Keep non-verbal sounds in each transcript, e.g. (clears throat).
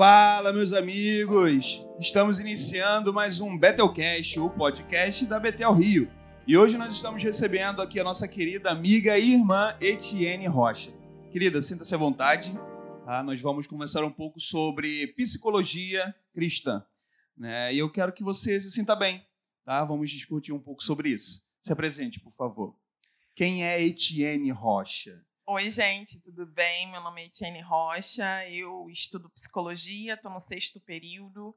Fala, meus amigos! Estamos iniciando mais um Betelcast, o podcast da Betel Rio. E hoje nós estamos recebendo aqui a nossa querida amiga e irmã Etienne Rocha. Querida, sinta-se à vontade. Tá? Nós vamos conversar um pouco sobre psicologia cristã. Né? E eu quero que você se sinta bem. Tá? Vamos discutir um pouco sobre isso. Se apresente, por favor. Quem é Etienne Rocha? Oi, gente, tudo bem? Meu nome é Etienne Rocha, eu estudo psicologia, estou no sexto período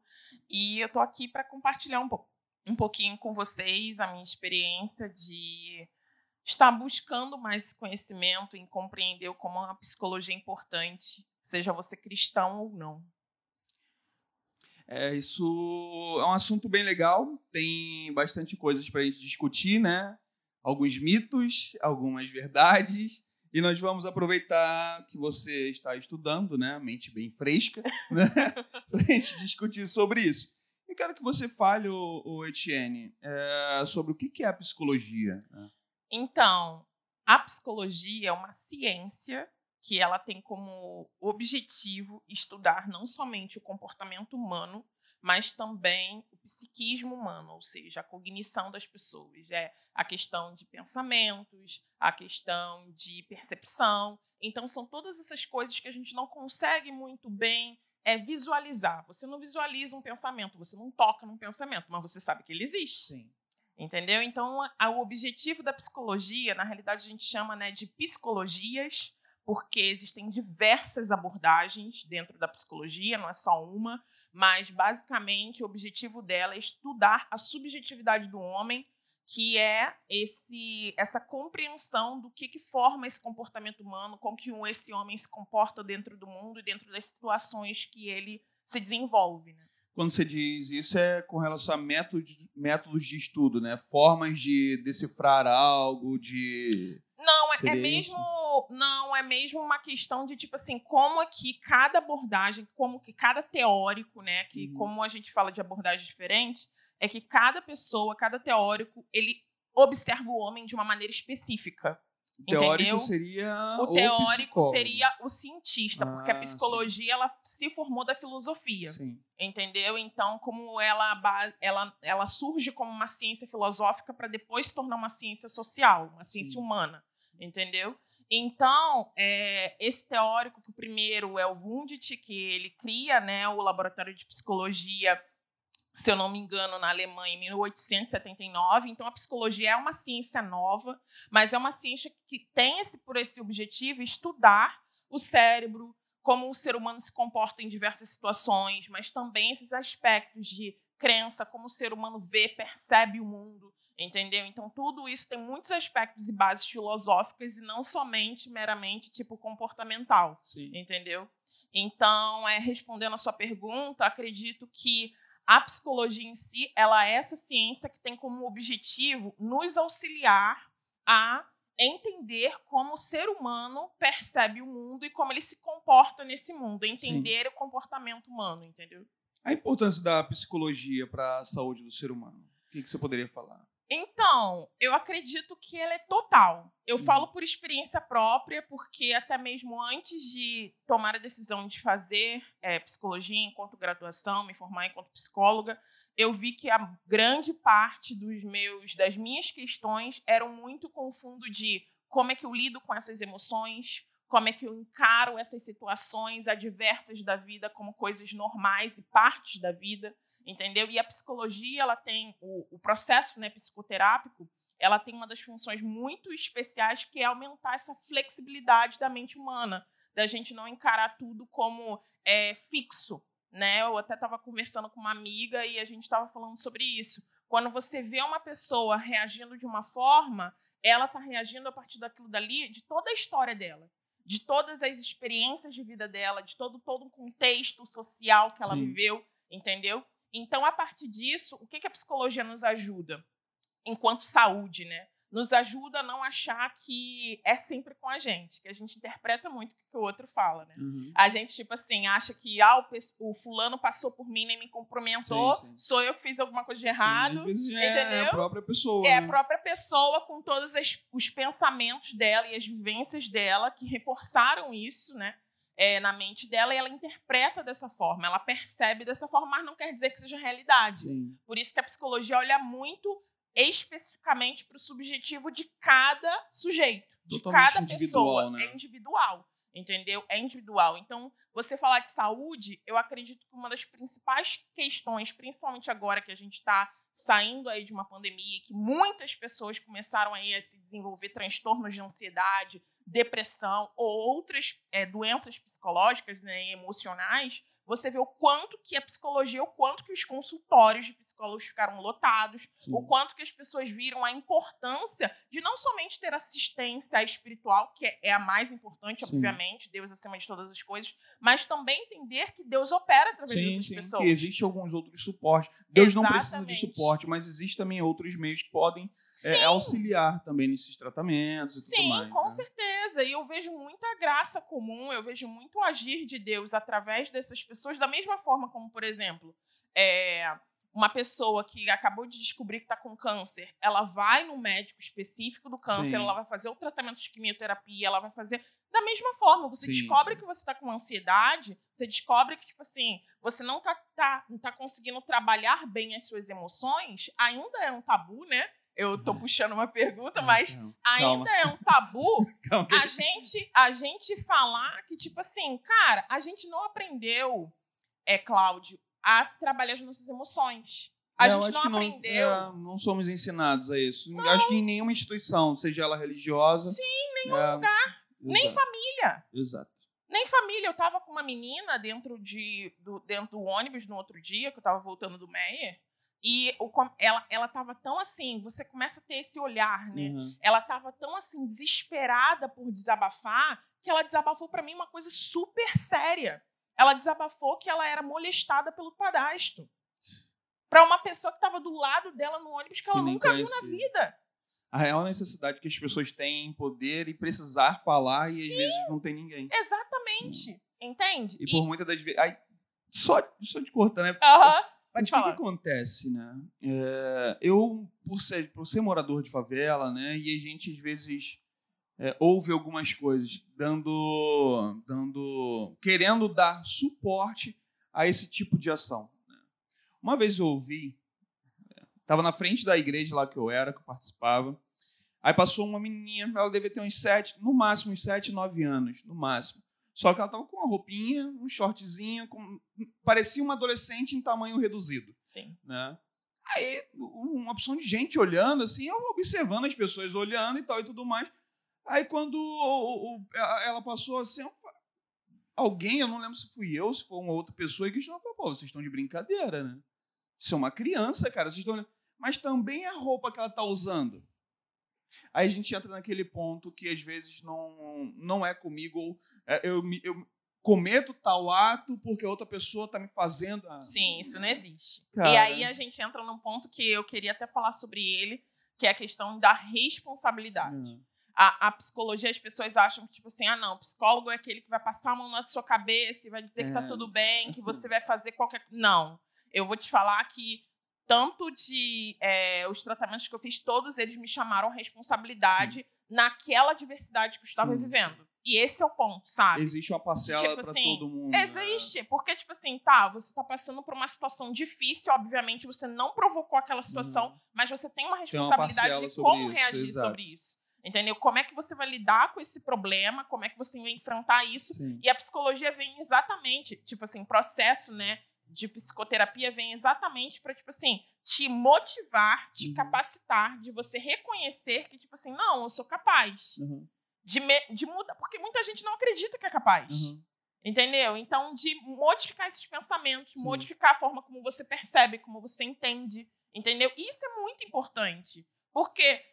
e eu estou aqui para compartilhar um, po um pouquinho com vocês a minha experiência de estar buscando mais conhecimento em compreender como a psicologia é importante, seja você cristão ou não. É, isso é um assunto bem legal, tem bastante coisas para a gente discutir, né? Alguns mitos, algumas verdades e nós vamos aproveitar que você está estudando, né? Mente bem fresca, (laughs) né? para a gente discutir sobre isso. E quero que você fale, o, o Etienne, é, sobre o que é a psicologia. Né? Então, a psicologia é uma ciência que ela tem como objetivo estudar não somente o comportamento humano, mas também psiquismo humano, ou seja, a cognição das pessoas. É a questão de pensamentos, a questão de percepção. Então, são todas essas coisas que a gente não consegue muito bem é, visualizar. Você não visualiza um pensamento, você não toca num pensamento, mas você sabe que ele existe. Sim. Entendeu? Então, a, o objetivo da psicologia, na realidade, a gente chama né, de psicologias, porque existem diversas abordagens dentro da psicologia, não é só uma, mas basicamente o objetivo dela é estudar a subjetividade do homem, que é esse essa compreensão do que, que forma esse comportamento humano, como que esse homem se comporta dentro do mundo e dentro das situações que ele se desenvolve. Né? Quando você diz isso é com relação a métodos, métodos de estudo, né? Formas de decifrar algo, de não, é, é mesmo. Não, é mesmo uma questão de, tipo assim, como é que cada abordagem, como que cada teórico, né? Que uhum. como a gente fala de abordagens diferentes, é que cada pessoa, cada teórico, ele observa o homem de uma maneira específica. O teórico entendeu? seria o teórico seria o cientista, ah, porque a ah, psicologia sim. ela se formou da filosofia, sim. entendeu? Então, como ela ela ela surge como uma ciência filosófica para depois se tornar uma ciência social, uma ciência sim. humana entendeu? Então, é, esse teórico, que o primeiro é o Wundt, que ele cria né, o laboratório de psicologia, se eu não me engano, na Alemanha, em 1879. Então, a psicologia é uma ciência nova, mas é uma ciência que tem esse, por esse objetivo estudar o cérebro, como o ser humano se comporta em diversas situações, mas também esses aspectos de crença, como o ser humano vê, percebe o mundo. Entendeu? Então, tudo isso tem muitos aspectos e bases filosóficas e não somente meramente tipo comportamental. Sim. Entendeu? Então, é, respondendo a sua pergunta, acredito que a psicologia em si, ela é essa ciência que tem como objetivo nos auxiliar a entender como o ser humano percebe o mundo e como ele se comporta nesse mundo, entender Sim. o comportamento humano, entendeu? A importância da psicologia para a saúde do ser humano. O que, que você poderia falar? Então, eu acredito que ela é total. Eu uhum. falo por experiência própria, porque até mesmo antes de tomar a decisão de fazer é, psicologia enquanto graduação, me formar enquanto psicóloga, eu vi que a grande parte dos meus, das minhas questões eram muito com o fundo de como é que eu lido com essas emoções, como é que eu encaro essas situações adversas da vida como coisas normais e partes da vida entendeu? E a psicologia, ela tem o, o processo né, psicoterápico, ela tem uma das funções muito especiais que é aumentar essa flexibilidade da mente humana, da gente não encarar tudo como é, fixo, né? Eu até estava conversando com uma amiga e a gente estava falando sobre isso. Quando você vê uma pessoa reagindo de uma forma, ela está reagindo a partir daquilo dali, de toda a história dela, de todas as experiências de vida dela, de todo todo um contexto social que ela Sim. viveu, entendeu? Então, a partir disso, o que, que a psicologia nos ajuda? Enquanto saúde, né? Nos ajuda a não achar que é sempre com a gente, que a gente interpreta muito o que o outro fala, né? Uhum. A gente, tipo assim, acha que ah, o, o fulano passou por mim, nem me cumprimentou, sim, sim. sou eu que fiz alguma coisa de errado. Sim, é entendeu? É a própria pessoa. É né? a própria pessoa com todos as, os pensamentos dela e as vivências dela que reforçaram isso, né? é, na mente dela e ela interpreta dessa forma, ela percebe dessa forma, mas não quer dizer que seja realidade. Sim. Por isso que a psicologia olha muito especificamente para o subjetivo de cada sujeito, de Totalmente cada pessoa. né? É individual, entendeu? É individual. Então, você falar de saúde, eu acredito que uma das principais questões, principalmente agora que a gente está saindo aí de uma pandemia, que muitas pessoas começaram aí a se desenvolver transtornos de ansiedade, depressão ou outras é, doenças psicológicas né, e emocionais, você vê o quanto que a psicologia, o quanto que os consultórios de psicólogos ficaram lotados, Sim. o quanto que as pessoas viram a importância de não somente ter assistência espiritual, que é a mais importante, Sim. obviamente, Deus acima de todas as coisas, mas também entender que Deus opera através Sim, dessas sim, pessoas. que existe alguns outros suportes. Deus não precisa de Exatamente. suporte, mas existem também outros meios que podem Sim, é, auxiliar também nesses tratamentos e tudo Sim, mais. com né? certeza. E eu vejo muita graça comum, eu vejo muito agir de Deus através dessas pessoas, da mesma forma como, por exemplo, é, uma pessoa que acabou de descobrir que está com câncer, ela vai no médico específico do câncer, Sim. ela vai fazer o tratamento de quimioterapia, ela vai fazer. Da mesma forma, você Sim. descobre que você está com ansiedade, você descobre que, tipo assim, você não tá, tá, não tá conseguindo trabalhar bem as suas emoções, ainda é um tabu, né? Eu tô puxando uma pergunta, mas Não, ainda é um tabu (laughs) calma a gente, a gente falar que, tipo assim, cara, a gente não aprendeu, é, Cláudio, a trabalhar as nossas emoções. A É, gente não que não, aprendeu. é, não somos ensinados a isso. Acho que em nenhuma instituição, seja ela religiosa. Sim, nenhum lugar. Nem exato, família. Exato. Nem família. Eu tava com uma menina dentro, de, do, dentro do ônibus no outro dia, que eu tava voltando do Meyer. E o ela, ela tava tão assim, você começa a ter esse olhar, né? Uhum. ela estava tão assim desesperada por desabafar que ela desabafou para mim uma coisa super séria. Ela desabafou que ela era molestada pelo padastro. Para uma pessoa que estava do lado dela no ônibus que ela Que nunca viu na conhecia. vida. A real necessidade que as pessoas têm em poder e precisar falar e às Sim. vezes não tem ninguém. Exatamente. Entende? E por muitas das vezes. Só, só de cortar, né? Aham. O Pode que, que acontece, né? É, eu, por ser, por ser morador de favela, né? E a gente às vezes é, ouve algumas coisas dando, dando, querendo dar suporte a esse tipo de ação. né? Uma vez eu ouvi, estava na frente da igreja lá que eu era, que eu participava. Aí passou uma menininha, ela devia ter uns sete, no máximo uns sete, nove anos, no máximo. Só que ela tava com uma roupinha, um shortzinho, com- parecia uma adolescente em tamanho reduzido, Sim. né? Aí, uma opção de gente olhando, assim, eu observando as pessoas olhando e tal e tudo mais. Aí, quando o- o- ela passou assim, alguém, eu não lembro se fui eu, se foi uma outra pessoa, que questionou, pô, vocês estão de brincadeira, né? Isso é uma criança, cara, vocês estão... Mas também a roupa que ela tá usando. Aí a gente entra naquele ponto que às vezes não, não é comigo, ou é, eu, eu cometo tal ato porque outra pessoa tá me fazendo. a- Sim, isso não existe. Cara. E aí a gente entra num ponto que eu queria até falar sobre ele, que é a questão da responsabilidade. É. A, a psicologia, as pessoas acham que, tipo assim, ah, não, o psicólogo é aquele que vai passar a mão na sua cabeça e vai dizer que tá É. tudo bem, que (laughs) você vai fazer qualquer. Não. Eu vou te falar que tanto de é, os tratamentos que eu fiz, todos eles me chamaram responsabilidade naquela diversidade que eu estava Sim. vivendo. E esse é o ponto, sabe? Existe uma parcela Tipo pra assim, todo mundo. né? Existe, porque, tipo assim, tá, você tá passando por uma situação difícil, obviamente, você não provocou aquela situação, Uhum. mas você tem uma Tem uma responsabilidade de como isso, reagir exato. sobre isso. Entendeu? Como é que você vai lidar com esse problema, como é que você vai enfrentar isso. Sim. E a psicologia vem exatamente, tipo assim, processo, né, de psicoterapia vem exatamente para tipo assim, te motivar, te Uhum. capacitar, de você reconhecer que, tipo assim, não, eu sou capaz Uhum, de, me- de mudar, porque muita gente não acredita que é capaz. uhum. Entendeu? Então, de modificar esses pensamentos, Sim. modificar a forma como você percebe, como você entende. Entendeu? Isso é muito importante. Porque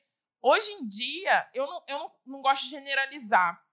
hoje em dia, eu não, eu não, não gosto de generalizar,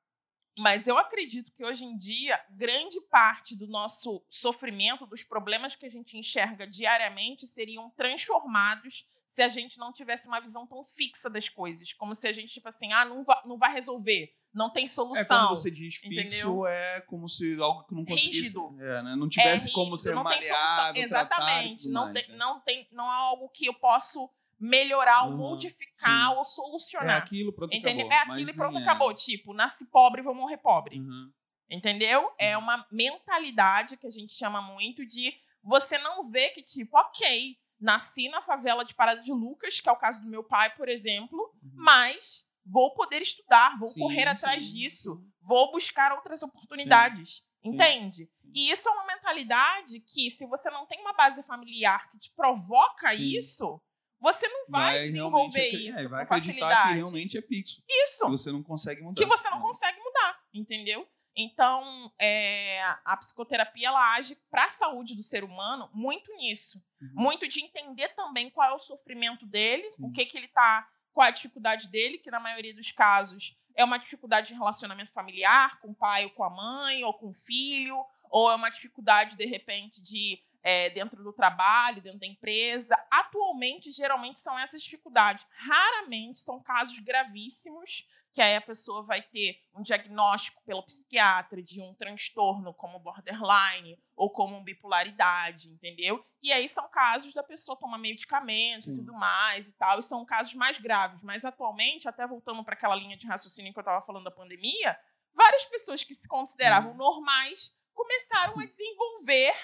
mas eu acredito que hoje em dia, grande parte do nosso sofrimento, dos problemas que a gente enxerga diariamente, seriam transformados se a gente não tivesse uma visão tão fixa das coisas. Como se a gente, tipo assim, ah, não, va não vai resolver, não tem É solução. quando você diz fixo, entendeu? é como se algo que não conseguisse... Rígido. É, né? Não É tivesse como rígido, ser não maleável, Exatamente. Não mais, tem, né? não tem, não é algo que eu posso melhorar ou Uhum, modificar ou É solucionar. aquilo, pronto, Entendeu? acabou. É aquilo e pronto, é. acabou. Tipo, nasci pobre, vou morrer pobre. Uhum. Entendeu? É uma mentalidade que a gente chama muito de você não vê que, tipo, ok, nasci na favela de Parada de Lucas, que é o caso do meu pai, por exemplo, uhum. mas vou poder estudar, vou sim, correr sim, atrás disso, vou buscar outras oportunidades. Sim. Entende? E isso é uma mentalidade que, se você não tem uma base familiar que te provoca isso, você não vai, vai desenvolver isso é, vai com facilidade. que realmente é fixo. Isso. Que você não consegue mudar. Que você não consegue mudar, entendeu? Então, é, a psicoterapia ela age para a saúde do ser humano muito nisso. Uhum. Muito de entender também qual é o sofrimento dele, Sim. o que, que ele está, qual é a dificuldade dele, que na maioria dos casos é uma dificuldade de relacionamento familiar, com o pai ou com a mãe, ou com o filho, ou é uma dificuldade, de repente, de é, dentro do trabalho, dentro da empresa. Atualmente, geralmente, são essas dificuldades. Raramente são casos gravíssimos que aí a pessoa vai ter um diagnóstico pelo psiquiatra de um transtorno como borderline ou como bipolaridade, entendeu? E aí são casos da pessoa tomar medicamento Sim. e tudo mais e tal, e são casos mais graves. Mas atualmente, até voltando para aquela linha de raciocínio que eu estava falando da pandemia, várias pessoas que se consideravam hum. normais começaram a desenvolver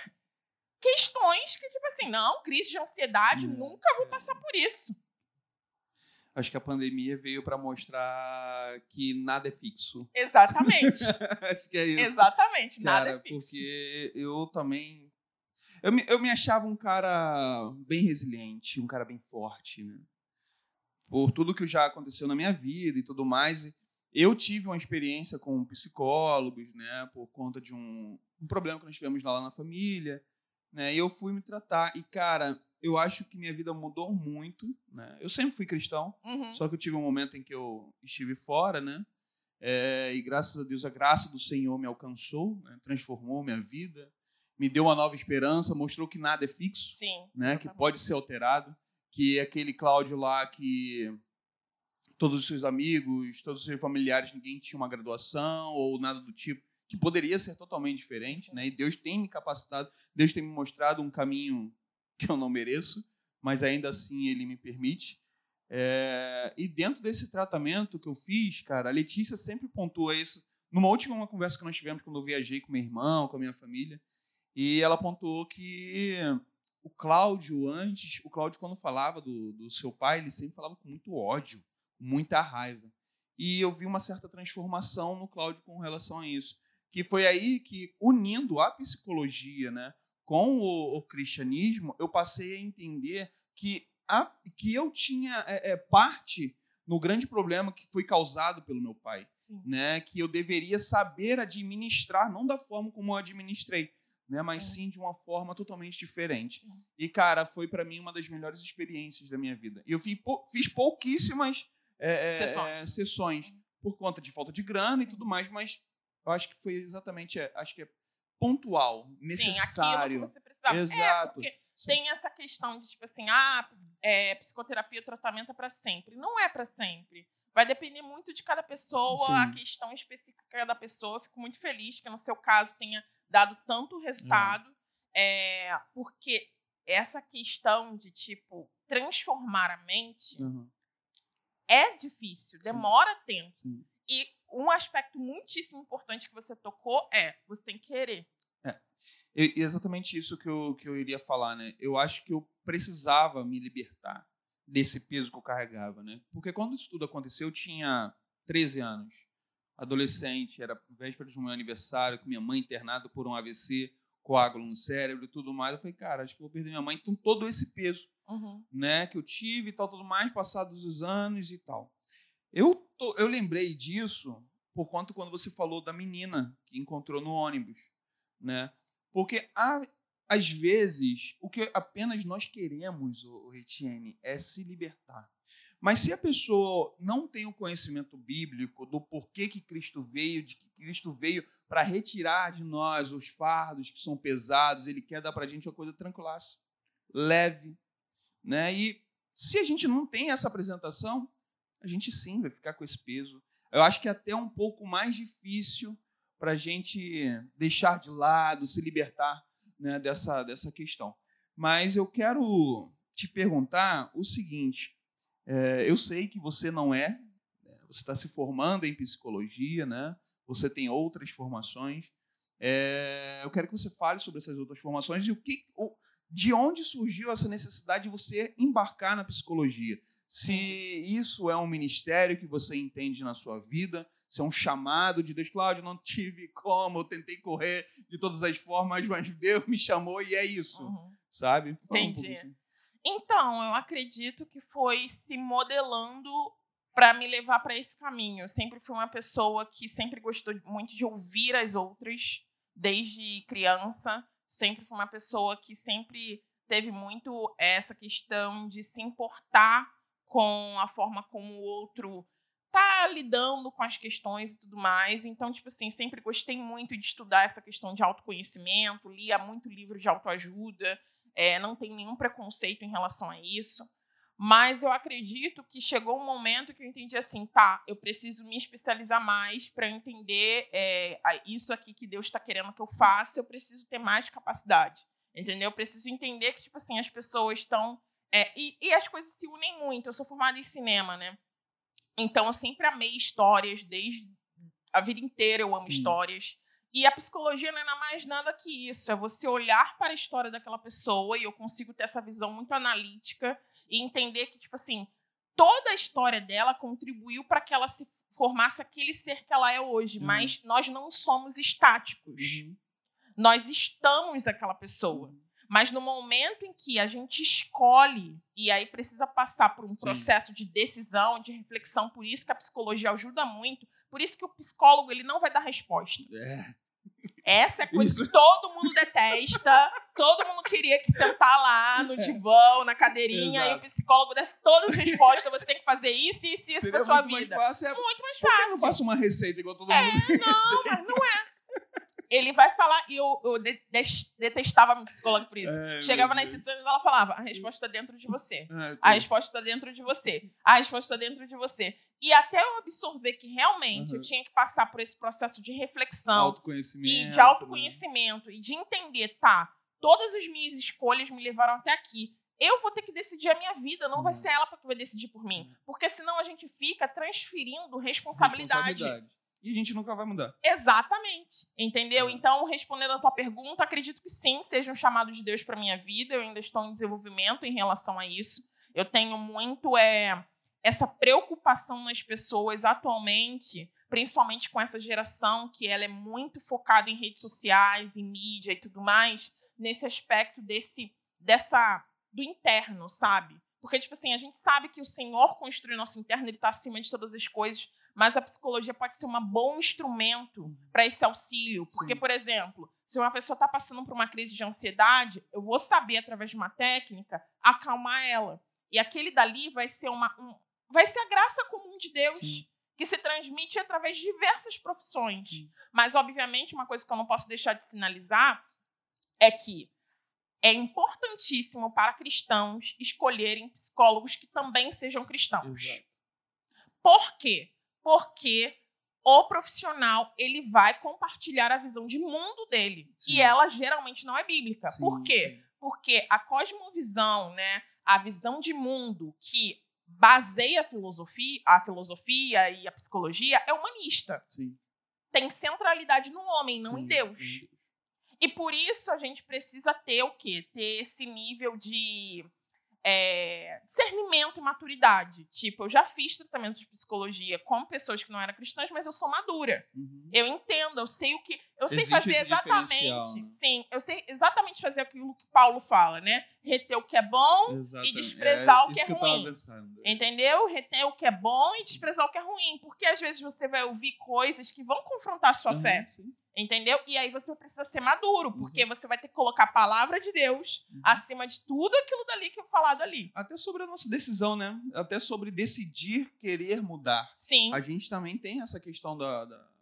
questões que, tipo assim, não, crise de ansiedade, hum. nunca vou passar por isso acho que a pandemia veio para mostrar que nada é fixo. Exatamente. (laughs) acho que é isso. Exatamente, nada é fixo. Porque eu também. Eu me, eu me achava um cara bem resiliente, um cara bem forte, né? Por tudo que já aconteceu na minha vida e tudo mais. Eu tive uma experiência com psicólogos, né? Por conta de um, um problema que nós tivemos lá na família, né? E eu fui me tratar. E, cara, eu acho que minha vida mudou muito, né? Eu sempre fui cristão, uhum. só que eu tive um momento em que eu estive fora, né? É, e graças a Deus, a graça do Senhor me alcançou, né? transformou minha vida, me deu uma nova esperança, mostrou que nada é fixo, Sim, né? Que pode ser alterado, que aquele Cláudio lá que todos os seus amigos, todos os seus familiares, ninguém tinha uma graduação ou nada do tipo, que poderia ser totalmente diferente, né? E Deus tem me capacitado, Deus tem me mostrado um caminho (laughs) que eu não mereço, mas ainda assim ele me permite. É, e dentro desse tratamento que eu fiz, cara, a Letícia sempre pontua isso. Numa última conversa que nós tivemos quando eu viajei com meu irmão, com a minha família, e ela pontuou que o Cláudio, antes, o Cláudio, quando falava do, do seu pai, ele sempre falava com muito ódio, muita raiva. E eu vi uma certa transformação no Cláudio com relação a isso. Que foi aí que, unindo a psicologia, né, com o, o cristianismo, eu passei a entender que, a, que eu tinha é, é, parte no grande problema que foi causado pelo meu pai, Sim. né? Que eu deveria saber administrar, não da forma como eu administrei, né? Mas sim de uma forma totalmente diferente. Sim. E cara, foi para mim uma das melhores experiências da minha vida. E eu fiz, fiz pouquíssimas é, é é, sessões por conta de falta de grana e tudo mais, mas eu acho que foi exatamente, é, acho que é pontual, necessário. Sim, que você precisava. É, Exato. É, tem essa questão de, tipo assim, ah, é, psicoterapia, o tratamento é para sempre. Não é para sempre. Vai depender muito de cada pessoa, Sim. a questão específica da pessoa. Eu fico muito feliz que no seu caso tenha dado tanto resultado, é. É, porque essa questão de, tipo, transformar a mente uhum. é difícil, demora tempo. Sim. E um aspecto muitíssimo importante que você tocou é você tem que querer. É. exatamente isso que eu, que eu iria falar, né? Eu acho que eu precisava me libertar desse peso que eu carregava, né? Porque quando isso tudo aconteceu, eu tinha 13 anos, adolescente, era véspera de um meu aniversário, com minha mãe internada por um AVC, coágulo no cérebro e tudo mais. Eu falei, cara, acho que vou perder minha mãe. Então, todo esse peso, uhum. né, que eu tive e tal, tudo mais, passados os anos e tal. Eu, tô, eu lembrei disso por conta quando você falou da menina que encontrou no ônibus, né? Porque há, às vezes o que apenas nós queremos, o Retiene, é se libertar. Mas se a pessoa não tem o conhecimento bíblico do porquê que Cristo veio, de que Cristo veio para retirar de nós os fardos que são pesados, ele quer dar para a gente uma coisa tranquila, leve, né? E se a gente não tem essa apresentação, a gente sim vai ficar com esse peso. Eu acho que é até um pouco mais difícil para a gente deixar de lado, se libertar né, dessa, dessa questão. Mas eu quero te perguntar o seguinte: é, eu sei que você não é, né, você está se formando em psicologia, né? você tem outras formações. É, eu quero que você fale sobre essas outras formações e o que, o, de onde surgiu essa necessidade de você embarcar na psicologia. Se isso é um ministério que você entende na sua vida, se é um chamado de Deus. Cláudio, não tive como, eu tentei correr de todas as formas, mas Deus me chamou e é isso, uhum. sabe? Fala Entendi. Um então, eu acredito que foi se modelando para me levar para esse caminho. Eu sempre fui uma pessoa que sempre gostou muito de ouvir as outras, desde criança. Sempre fui uma pessoa que sempre teve muito essa questão de se importar com a forma como o outro tá lidando com as questões e tudo mais. Então, tipo assim, sempre gostei muito de estudar essa questão de autoconhecimento, lia muito livro de autoajuda, é, não tenho nenhum preconceito em relação a isso. Mas eu acredito que chegou um momento que eu entendi assim, tá, eu preciso me especializar mais para entender é, isso aqui que Deus está querendo que eu faça, eu preciso ter mais capacidade, entendeu? Eu preciso entender que, tipo assim, as pessoas estão... É, e, e as coisas se unem muito. Eu sou formada em cinema, né? Então, eu sempre amei histórias, desde a vida inteira eu amo Sim. histórias. E a psicologia não é mais nada que isso. É você olhar para a história daquela pessoa e eu consigo ter essa visão muito analítica e entender que, tipo assim, toda a história dela contribuiu para que ela se formasse aquele ser que ela é hoje. Uhum. Mas nós não somos estáticos. Uhum. Nós estamos aquela pessoa. Uhum. Mas no momento em que a gente escolhe, e aí precisa passar por um processo Sim. de decisão, de reflexão, por isso que a psicologia ajuda muito, por isso que o psicólogo ele não vai dar resposta. É. Essa é coisa isso. que todo mundo detesta. todo mundo queria que sentar lá no é. divã, na cadeirinha, Exato. e o psicólogo desse todas as respostas. Você tem que fazer isso, isso, isso Seria pra sua vida. Mais fácil, é... Muito mais fácil. Por que não passa uma receita igual todo é, mundo? Não, mas não é ele vai falar, e eu, eu detestava minha psicóloga por isso. É, Chegava nas sessões e ela falava: a resposta está dentro de você. É, a resposta está dentro de você. A resposta está dentro de você. E até eu absorver que realmente uhum. eu tinha que passar por esse processo de reflexão autoconhecimento, e de autoconhecimento né? e de entender, tá, todas as minhas escolhas me levaram até aqui. Eu vou ter que decidir a minha vida, não uhum. vai ser ela que vai decidir por mim. Uhum. Porque senão a gente fica transferindo responsabilidade. responsabilidade e a gente nunca vai mudar. Exatamente. Entendeu? Então, respondendo a tua pergunta, acredito que sim, seja um chamado de Deus para minha vida. Eu ainda estou em desenvolvimento em relação a isso. Eu tenho muito é, essa preocupação nas pessoas atualmente, principalmente com essa geração que ela é muito focada em redes sociais, em mídia e tudo mais, nesse aspecto desse dessa do interno, sabe? Porque tipo assim, a gente sabe que o Senhor construiu nosso interno, ele está acima de todas as coisas, mas a psicologia pode ser um bom instrumento para esse auxílio. Porque, Sim. por exemplo, se uma pessoa está passando por uma crise de ansiedade, eu vou saber, através de uma técnica, acalmar ela. E aquele dali vai ser uma. Um, vai ser a graça comum de Deus. Sim. Que se transmite através de diversas profissões. Sim. Mas, obviamente, uma coisa que eu não posso deixar de sinalizar é que é importantíssimo para cristãos escolherem psicólogos que também sejam cristãos. Exato. Por quê? Porque o profissional ele vai compartilhar a visão de mundo dele sim. e ela geralmente não é bíblica. Sim, Por quê? Sim. Porque a cosmovisão, né, a visão de mundo que baseia a filosofia, a filosofia e a psicologia é humanista. Tem centralidade no homem, não em Deus. E por isso a gente precisa ter o quê? Ter esse nível de é, discernimento e maturidade. Tipo, eu já fiz tratamento de psicologia com pessoas que não eram cristãs, mas eu sou madura. Uhum. Eu entendo, eu sei o que. Eu Existe sei fazer exatamente. Né? Sim, eu sei exatamente fazer aquilo que Paulo fala, né? Reter o que é bom exatamente. e desprezar é, o que é ruim. Entendeu? Reter o que é bom e desprezar o que é ruim. Porque às vezes você vai ouvir coisas que vão confrontar a sua uhum, fé. Sim. Entendeu? E aí você precisa ser maduro, porque uhum. você vai ter que colocar a palavra de Deus uhum. acima de tudo aquilo dali que é falado ali. Até sobre a nossa decisão, né? Até sobre decidir querer mudar. Sim. A gente também tem essa questão da, da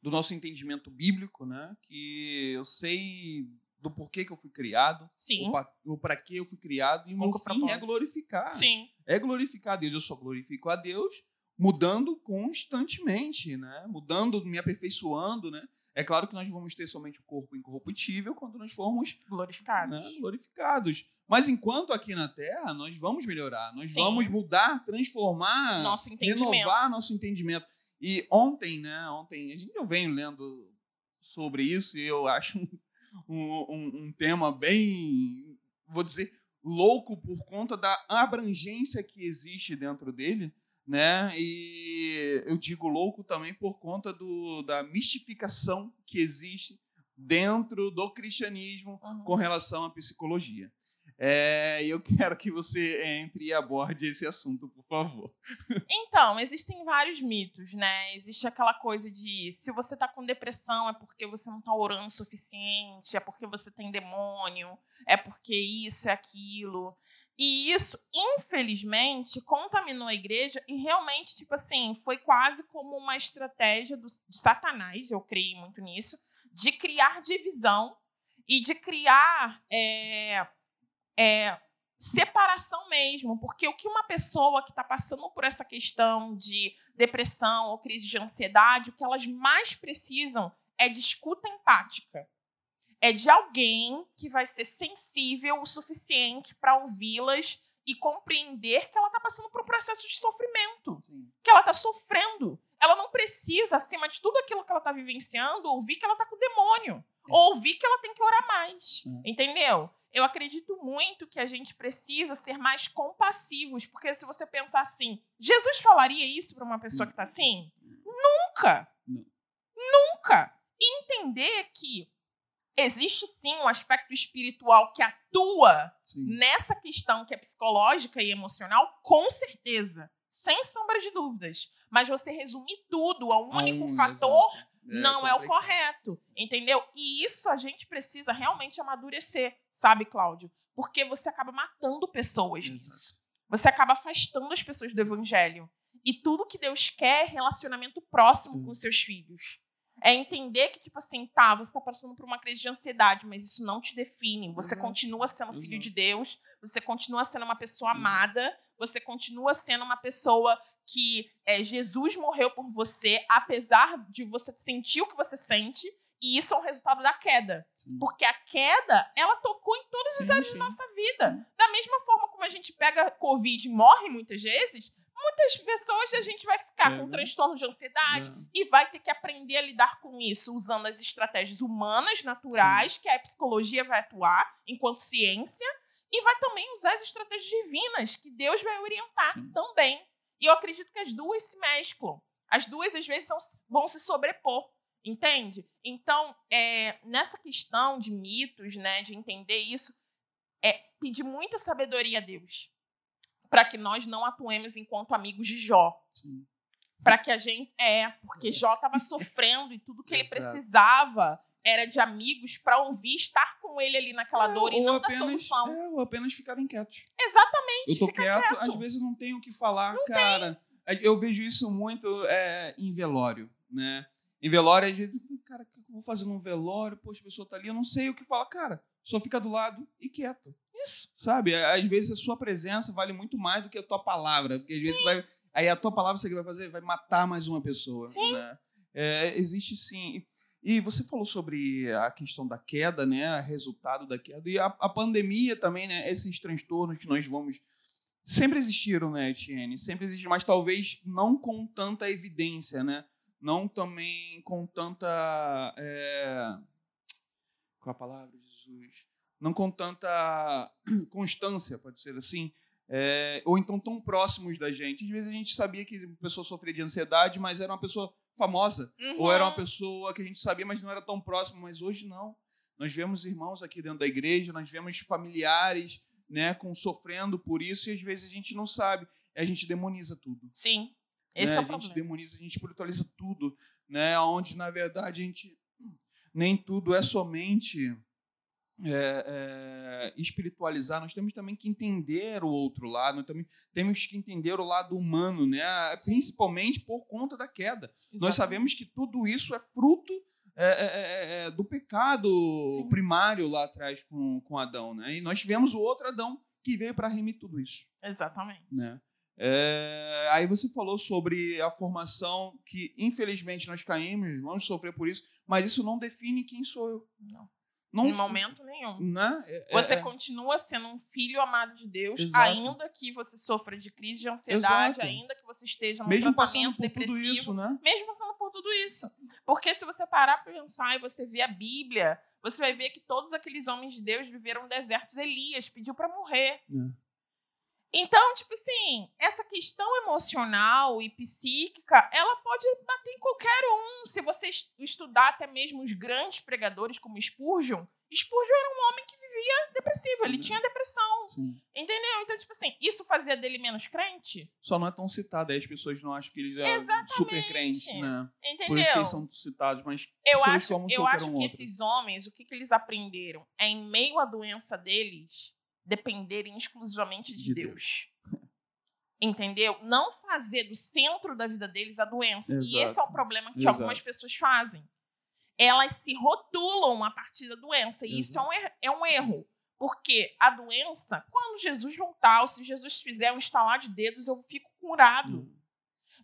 do nosso entendimento bíblico, né? Que eu sei do porquê que eu fui criado, Sim. ou para que eu fui criado, e o meu fim é glorificar. Sim. É glorificar a Deus. Eu só glorifico a Deus mudando constantemente, né? Mudando, me aperfeiçoando, né? É claro que nós vamos ter somente o corpo incorruptível quando nós formos glorificados. Né? glorificados. Mas enquanto aqui na Terra, nós vamos melhorar, nós Sim. vamos mudar, transformar, nosso renovar nosso entendimento. E ontem, né? Ontem a gente eu venho lendo sobre isso e eu acho um, um, um tema bem, vou dizer, louco por conta da abrangência que existe dentro dele, né? E eu digo louco também por conta do, da mistificação que existe dentro do cristianismo uhum. com relação à psicologia. É, eu quero que você entre e aborde esse assunto, por favor. Então, existem vários mitos, né? Existe aquela coisa de se você está com depressão é porque você não está orando o suficiente, é porque você tem demônio, é porque isso é aquilo. E isso, infelizmente, contaminou a igreja e realmente, tipo assim, foi quase como uma estratégia do, de Satanás, eu creio muito nisso, de criar divisão e de criar é, é, separação mesmo, porque o que uma pessoa que está passando por essa questão de depressão ou crise de ansiedade, o que elas mais precisam é de escuta empática. É de alguém que vai ser sensível o suficiente para ouvi-las e compreender que ela está passando por um processo de sofrimento, Sim. que ela está sofrendo. Ela não precisa, acima de tudo aquilo que ela está vivenciando, ouvir que ela está com o demônio, é. ou ouvir que ela tem que orar mais, é. entendeu? eu acredito muito que a gente precisa ser mais compassivos, porque se você pensar assim, Jesus falaria isso para uma pessoa que está assim? Nunca! Nunca! E entender que existe sim um aspecto espiritual que atua sim. nessa questão que é psicológica e emocional, com certeza, sem sombra de dúvidas. Mas você resumir tudo a um único um, fator. É, não é o correto, entendeu? E isso a gente precisa realmente amadurecer, sabe, Cláudio? Porque você acaba matando pessoas Exato. nisso. Você acaba afastando as pessoas do evangelho. E tudo que Deus quer é relacionamento próximo com os seus filhos. É entender que, tipo assim, tá, você está passando por uma crise de ansiedade, mas isso não te define. Você uhum. continua sendo filho uhum. de Deus, você continua sendo uma pessoa uhum. amada, você continua sendo uma pessoa que é, Jesus morreu por você, apesar de você sentir o que você sente, e isso é um resultado da queda. Sim. Porque a queda, ela tocou em todas as áreas sim. da nossa vida. Da mesma forma como a gente pega Covid e morre muitas vezes, muitas pessoas a gente vai ficar é, com né? transtorno de ansiedade é. e vai ter que aprender a lidar com isso usando as estratégias humanas, naturais, sim. que a psicologia vai atuar enquanto ciência, e vai também usar as estratégias divinas que Deus vai orientar também. E eu acredito que as duas se mesclam. As duas, às vezes, são, vão se sobrepor. Entende? Então, é, nessa questão de mitos, né, de entender isso, é pedir muita sabedoria a Deus para que nós não atuemos enquanto amigos de Jó. Para que a gente. É, porque é. Jó estava (laughs) sofrendo e tudo que ele precisava era de amigos para ouvir, estar com ele ali naquela é, dor e não apenas, dar solução. É, ou apenas ficarem quietos. Exatamente. Eu tô quieto, quieto, às vezes não tenho o que falar, não cara. Tem. Eu vejo isso muito é, em velório, né? Em velório, a gente, cara, o que eu vou fazer num velório? Poxa, a pessoa tá ali, eu não sei o que falar. Cara, só fica do lado e quieto. Isso. Sabe? Às vezes a sua presença vale muito mais do que a tua palavra. Porque às vezes vai. Aí a tua palavra, você vai fazer, vai matar mais uma pessoa. Sim. Né? É, existe sim. E você falou sobre a questão da queda, né, resultado da queda, e a, a, pandemia também, né, esses transtornos que nós vamos. Sempre existiram, né, Etienne? Sempre existiram, mas talvez não com tanta evidência, né? Não também com tanta. É... Qual a palavra, Jesus? Não com tanta (clears throat) constância, pode ser assim. É... Ou então tão próximos da gente. Às vezes a gente sabia que a pessoa sofria de ansiedade, mas era uma pessoa famosa. Uhum. Ou era uma pessoa que a gente sabia, mas não era tão próxima. Mas hoje não. Nós vemos irmãos aqui dentro da igreja, nós vemos familiares né, com, sofrendo por isso, e às vezes a gente não sabe. A gente demoniza tudo. Sim. Esse né? é o a problema. gente demoniza, a gente espiritualiza tudo, né? Onde, na verdade, a gente (clears throat) nem tudo é somente é, é, espiritualizar, nós temos também que entender o outro lado, nós também temos que entender o lado humano, né? principalmente por conta da queda. Exatamente. Nós sabemos que tudo isso é fruto é, é, é, do pecado Sim. primário lá atrás com, com Adão. Né? E nós tivemos o outro Adão que veio para remir tudo isso. Exatamente. Né? Aí você falou sobre a formação que, infelizmente, nós caímos, vamos sofrer por isso, mas isso não define quem sou eu. Não. Não, em momento nenhum. Né? É, você é, continua sendo um filho amado de Deus, Exato. ainda que você sofra de crise de ansiedade, Exato. ainda que você esteja num mesmo tratamento por depressivo. tudo isso, né? Mesmo passando por tudo isso. Porque se você parar para pensar e você ver a Bíblia, você vai ver que todos aqueles homens de Deus viveram desertos. Elias pediu para morrer. É. Então, tipo assim, essa questão emocional e psíquica, ela pode bater em qualquer um. Se você es- estudar até mesmo os grandes pregadores como Spurgeon, Spurgeon era um homem que vivia depressivo, ele Uhum. tinha depressão, Sim. entendeu? Então, tipo assim, isso fazia dele menos crente? Só não é tão citado, aí as pessoas não acham que eles são Exatamente. super crentes, né? Entendeu? Por isso que eles são citados, mas Eu acho, eu acho que outro. esses homens, o que, que eles aprenderam? É em meio à doença deles, dependerem exclusivamente de, De Deus. Entendeu? Não fazer do centro da vida deles a doença. E Exato. esse é o problema que Exato. algumas pessoas fazem. Elas se rotulam a partir da doença. E isso é um, er- é um erro. Porque a doença, quando Jesus voltar, ou se Jesus fizer um estalar de dedos, eu fico curado. Hum.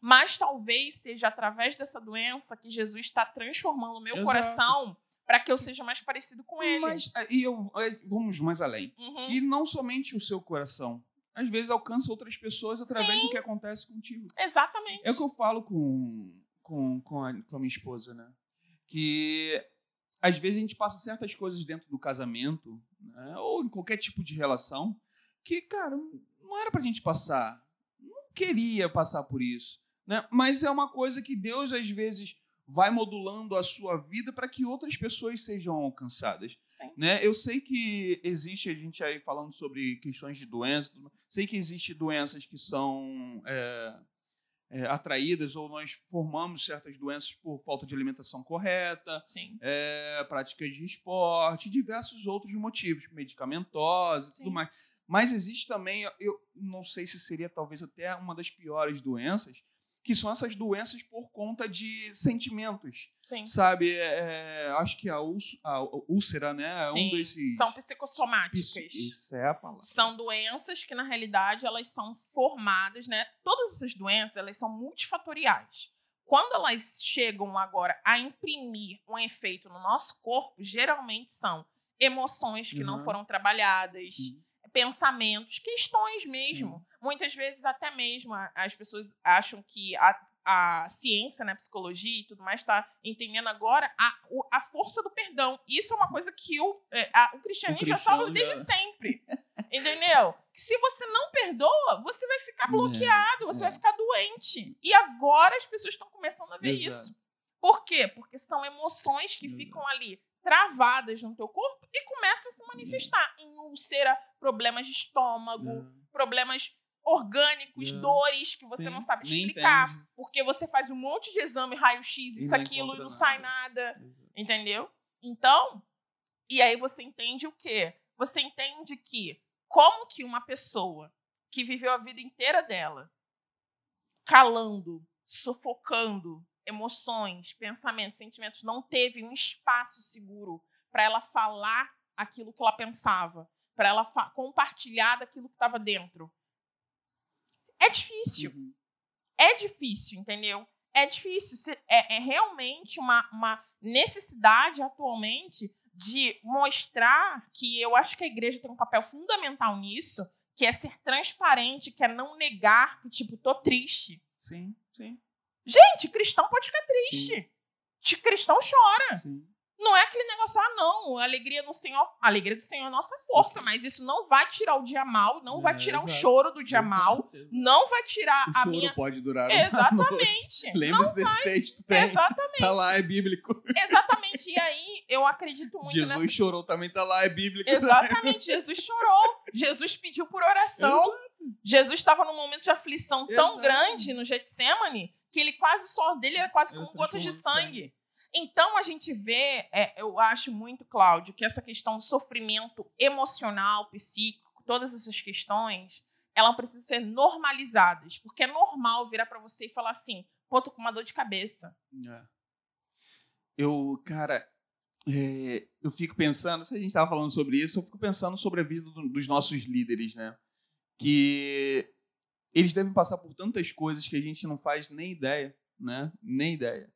Mas talvez seja através dessa doença que Jesus está transformando o meu Exato. coração para que eu seja mais parecido com ele. Mas e eu, é, vamos mais além. Uhum. E não somente o seu coração. Às vezes alcança outras pessoas através do que acontece contigo. Exatamente. É o que eu falo com, com, com, a, com a minha esposa, né? Que às vezes a gente passa certas coisas dentro do casamento, né? ou em qualquer tipo de relação, que, cara, não era pra gente passar. Não queria passar por isso. Né? Mas é uma coisa que Deus, às vezes, vai modulando a sua vida para que outras pessoas sejam alcançadas. Sim. Né? Eu sei que existe, a gente aí falando sobre questões de doenças, sei que existe doenças que são é, é, atraídas ou nós formamos certas doenças por falta de alimentação correta, Sim. é, prática de esporte, diversos outros motivos, medicamentosos e tudo mais. Mas existe também, eu não sei se seria talvez até uma das piores doenças, que são essas doenças por conta de sentimentos, Sim. sabe? É, acho que a, úlcera, a úlcera, né? É Sim. um desses. São psicossomáticas. Isso é a palavra. São doenças que, na realidade, elas são formadas, né? Todas essas doenças, elas são multifatoriais. Quando elas chegam agora a imprimir um efeito no nosso corpo, geralmente são emoções que não Uhum. foram trabalhadas, Uhum. Pensamentos, questões mesmo. Muitas vezes, até mesmo, as pessoas acham que a, a ciência, né, a psicologia e tudo mais, está entendendo agora a, a força do perdão. Isso é uma coisa que o, é, a- o cristianismo já cristão desde já- sempre. Entendeu? Que se você não perdoa, você vai ficar bloqueado, você é. vai ficar doente. E agora as pessoas estão começando a ver Exato. isso. Por quê? Porque são emoções que Exato. ficam ali travadas no teu corpo e começam a se manifestar em úlcera, problemas de estômago, problemas orgânicos, É. dores que você Sim, não sabe explicar. Porque você faz um monte de exame, raio-x, isso, aquilo, e não nada. sai nada. Entendeu? Então, e aí você entende o quê? Você entende que como que uma pessoa que viveu a vida inteira dela calando, sufocando emoções, pensamentos, sentimentos, não teve um espaço seguro para ela falar aquilo que ela pensava, para ela compartilhar daquilo que estava dentro. É difícil. Uhum. É difícil, entendeu? É difícil. É, é realmente uma, uma necessidade atualmente de mostrar que eu acho que a igreja tem um papel fundamental nisso, que é ser transparente, que é não negar que, tipo, tô triste. Sim, sim, Gente, cristão pode ficar triste. De cristão chora. sim. Não é aquele negócio, ah, não, a alegria no Senhor. A alegria do Senhor é nossa força, mas isso não vai tirar o dia mal, não vai É, tirar o exato. choro do dia mal, não vai tirar O a choro minha. pode durar. (laughs) Exatamente. Lembre-se desse texto, tem. Exatamente. Tá lá, é bíblico. Exatamente. E aí, eu acredito muito Jesus nessa. chorou também, tá lá, é bíblico. Exatamente. Jesus chorou. Jesus pediu por oração. Jesus estava num momento de aflição tão Exato. grande no Getsemane que ele quase, o suor dele era quase como gotas de sangue. Então a gente vê, é, eu acho muito, Cláudio, que essa questão do sofrimento emocional, psíquico, todas essas questões, elas precisam ser normalizadas. Porque é normal virar pra você e falar assim, pô, tô com uma dor de cabeça. É. Eu, cara, é, eu fico pensando, se a gente tava falando sobre isso, eu fico pensando sobre a vida do- dos nossos líderes, né? Que eles devem passar por tantas coisas que a gente não faz nem ideia, né? Nem ideia.